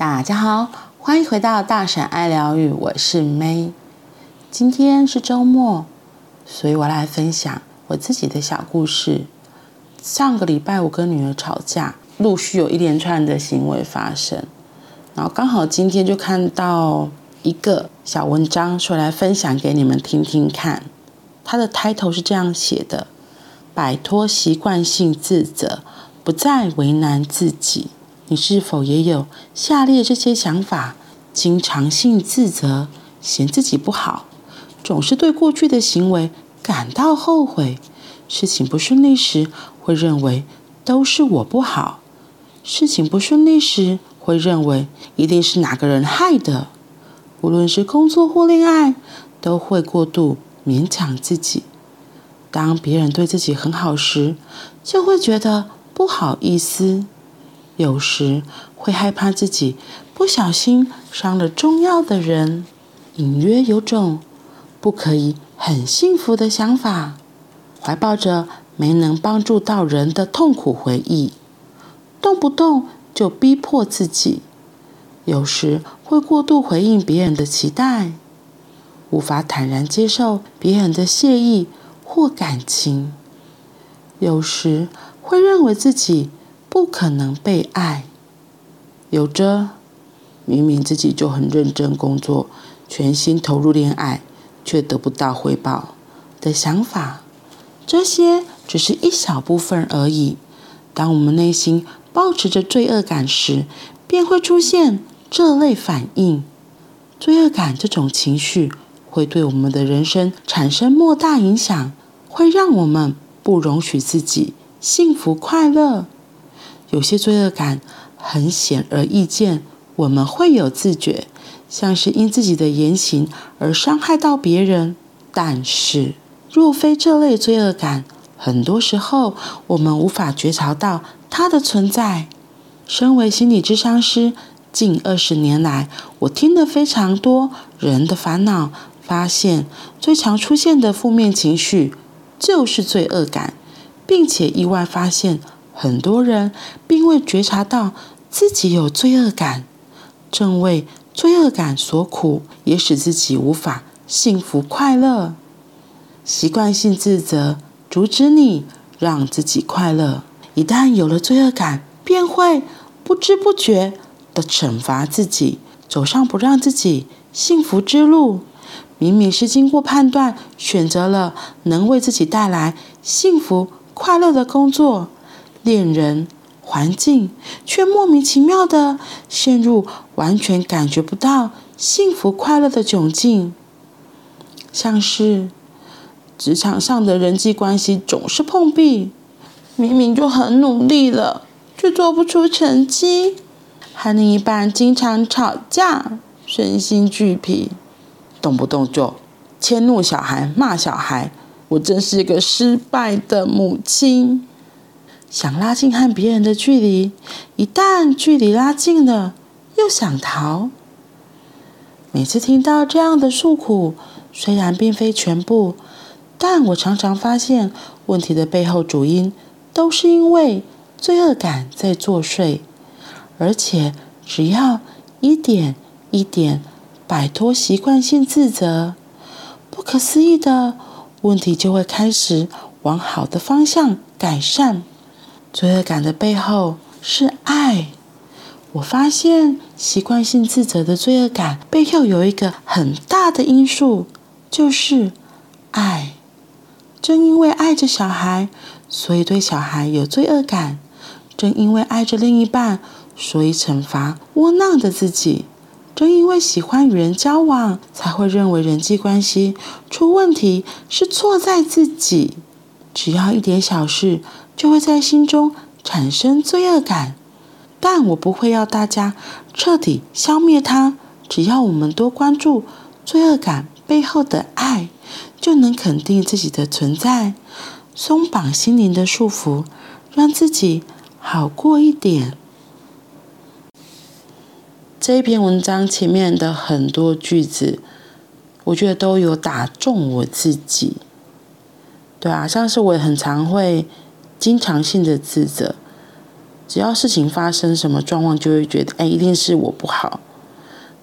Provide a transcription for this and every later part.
大家好，欢迎回到大婶爱疗愈，我是 May。今天是周末，所以我来分享我自己的小故事。上个礼拜我跟女儿吵架，陆续有一连串的行为发生，然后刚好今天就看到一个小文章，说来分享给你们听听看。它的 title 是这样写的：摆脱习惯性自责，不再为难自己。你是否也有下列这些想法？经常性自责，嫌自己不好，总是对过去的行为感到后悔。事情不顺利时，会认为都是我不好；事情不顺利时，会认为一定是哪个人害的。无论是工作或恋爱，都会过度勉强自己。当别人对自己很好时，就会觉得不好意思。有时会害怕自己不小心伤了重要的人，隐约有种不可以很幸福的想法，怀抱着没能帮助到人的痛苦回忆，动不动就逼迫自己。有时会过度回应别人的期待，无法坦然接受别人的谢意或感情。有时会认为自己。不可能被爱，有着明明自己就很认真工作，全心投入恋爱，却得不到回报的想法。这些只是一小部分而已。当我们内心抱持着罪恶感时，便会出现这类反应。罪恶感这种情绪会对我们的人生产生莫大影响，会让我们不容许自己幸福快乐。有些罪恶感很显而易见，我们会有自觉，像是因自己的言行而伤害到别人。但是，若非这类罪恶感，很多时候我们无法觉察到它的存在。身为心理咨商师，近二十年来，我听了非常多人的烦恼，发现最常出现的负面情绪就是罪恶感，并且意外发现。很多人并未觉察到自己有罪恶感，正为罪恶感所苦，也使自己无法幸福快乐。习惯性自责阻止你让自己快乐，一旦有了罪恶感，便会不知不觉地惩罚自己，走上不让自己幸福之路。明明是经过判断，选择了能为自己带来幸福快乐的工作。恋人、环境，却莫名其妙地陷入完全感觉不到幸福快乐的窘境，像是职场上的人际关系总是碰壁，明明就很努力了，却做不出成绩；和另一半经常吵架，身心俱疲，动不动就迁怒小孩、骂小孩，我真是一个失败的母亲。想拉近和别人的距离，一旦距离拉近了，又想逃。每次听到这样的诉苦，虽然并非全部，但我常常发现问题的背后主因都是因为罪恶感在作祟，而且只要一点一点摆脱习惯性自责，不可思议的问题就会开始往好的方向改善。罪恶感的背后是爱。我发现习惯性自责的罪恶感背后有一个很大的因素，就是爱。正因为爱着小孩，所以对小孩有罪恶感；正因为爱着另一半，所以惩罚窝囊的自己；正因为喜欢与人交往，才会认为人际关系出问题是错在自己。只要一点小事，就会在心中产生罪恶感，但我不会要大家彻底消灭它。只要我们多关注罪恶感背后的爱，就能肯定自己的存在，松绑心灵的束缚，让自己好过一点。这一篇文章前面的很多句子，我觉得都有打中我自己。对啊，像是我也很常会。经常性的自责，只要事情发生什么状况，就会觉得哎，一定是我不好。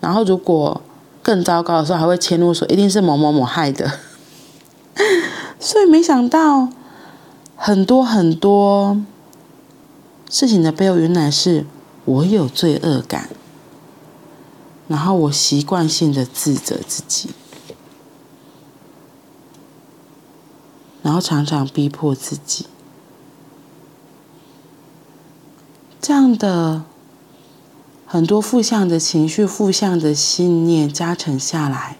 然后如果更糟糕的时候，还会迁怒说一定是某某某害的。所以没想到很多很多事情的背后，原来是我有罪恶感，然后我习惯性的自责自己。然后常常逼迫自己，这样的很多负向的情绪、负向的信念加成下来，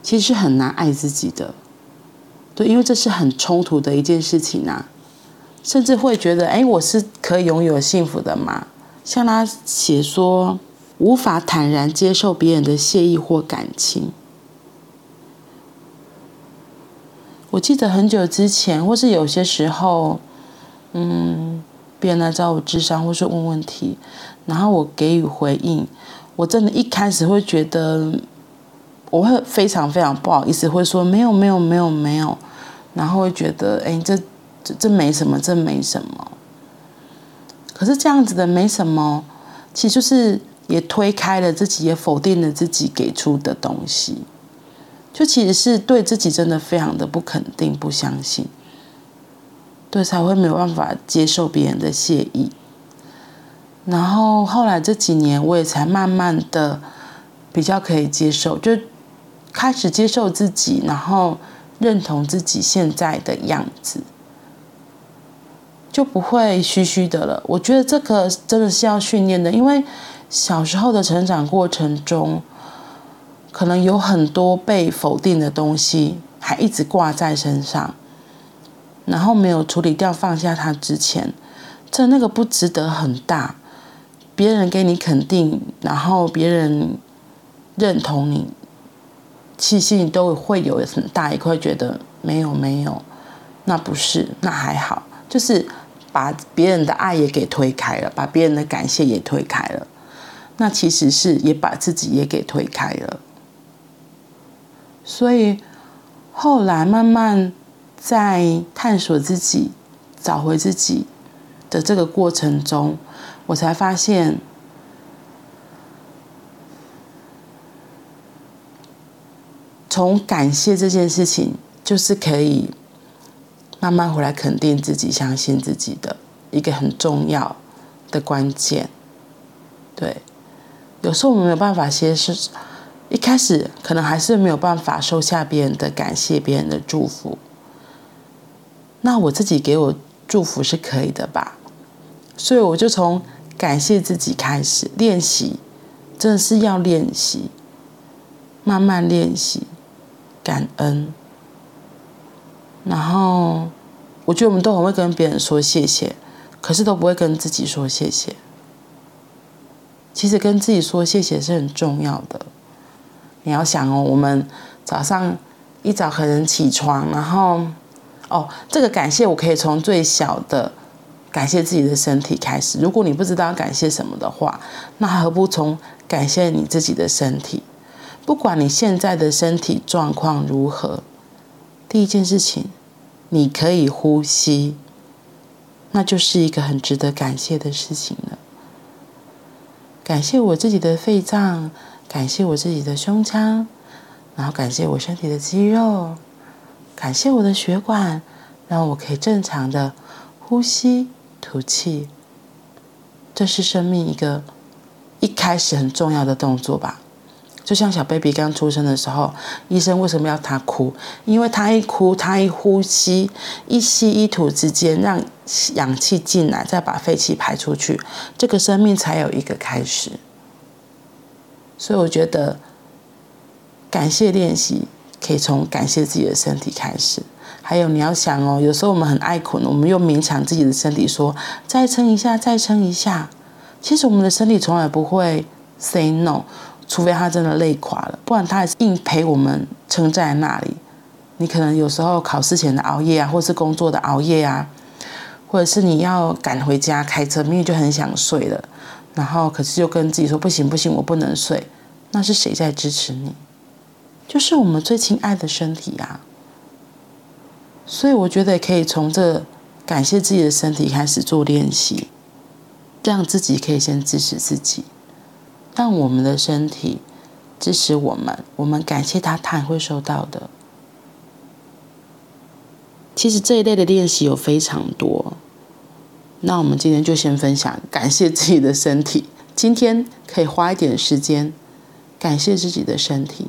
其实很难爱自己的。对，因为这是很冲突的一件事情、啊，甚至会觉得，哎，我是可以拥有幸福的吗？像他写说，无法坦然接受别人的谢意或感情。我记得很久之前，或是有些时候，嗯，别人来找我咨商，或是问问题，然后我给予回应，我真的一开始会觉得，我会非常非常不好意思，会说没有没有没有没有，然后会觉得，哎，这这这没什么，这没什么。可是这样子的没什么，其实就是也推开了自己，也否定了自己给出的东西。就其实是对自己真的非常的不肯定、不相信，对，才会没有办法接受别人的谢意。然后后来这几年，我也才慢慢的比较可以接受，就开始接受自己，然后认同自己现在的样子，就不会虚虚的了。我觉得这个真的是要训练的，因为小时候的成长过程中。可能有很多被否定的东西，还一直挂在身上，然后没有处理掉、放下它之前，这那个不值得很大。别人给你肯定，然后别人认同你，其实你都会有很大一块觉得没有没有，那不是，那还好，就是把别人的爱也给推开了，把别人的感谢也推开了，那其实是也把自己也给推开了。所以后来慢慢在探索自己、找回自己的这个过程中，我才发现，从感谢这件事情，就是可以慢慢回来肯定自己、相信自己的一个很重要的关键。对，有时候我们没有办法先是。一开始可能还是没有办法收下别人的感谢、别人的祝福，那我自己给我祝福是可以的吧？所以我就从感谢自己开始练习，真的是要练习，慢慢练习感恩。然后我觉得我们都很会跟别人说谢谢，可是都不会跟自己说谢谢。其实跟自己说谢谢是很重要的。你要想哦，我们早上一早可能起床，然后哦，这个感谢我可以从最小的感谢自己的身体开始。如果你不知道感谢什么的话，那何不从感谢你自己的身体？不管你现在的身体状况如何，第一件事情，你可以呼吸，那就是一个很值得感谢的事情了。感谢我自己的肺脏。感谢我自己的胸腔，然后感谢我身体的肌肉，感谢我的血管，让我可以正常的呼吸吐气。这是生命一个一开始很重要的动作吧？就像小 baby 刚出生的时候，医生为什么要他哭？因为他一哭，他一呼吸，一吸一吐之间，让氧气进来，再把废气排出去，这个生命才有一个开始。所以我觉得，感谢练习可以从感谢自己的身体开始。还有你要想哦，有时候我们很爱困，我们又勉强自己的身体说再撑一下，再撑一下。其实我们的身体从来不会 say no，除非他真的累垮了，不然他还是硬陪我们撑在那里。你可能有时候考试前的熬夜啊，或是工作的熬夜啊，或者是你要赶回家开车，明明就很想睡了。然后，可是又跟自己说不行不行，我不能睡。那是谁在支持你？就是我们最亲爱的身体啊。所以我觉得可以从这感谢自己的身体开始做练习。让自己可以先支持自己，让我们的身体支持我们，我们感谢他，他也会收到的。其实这一类的练习有非常多，那我们今天就先分享感谢自己的身体。今天可以花一点时间感谢自己的身体，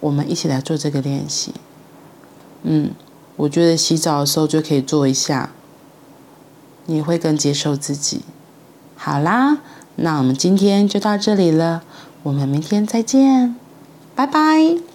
我们一起来做这个练习。嗯，我觉得洗澡的时候就可以做一下，你会更接受自己。好啦，那我们今天就到这里了，我们明天再见，拜拜。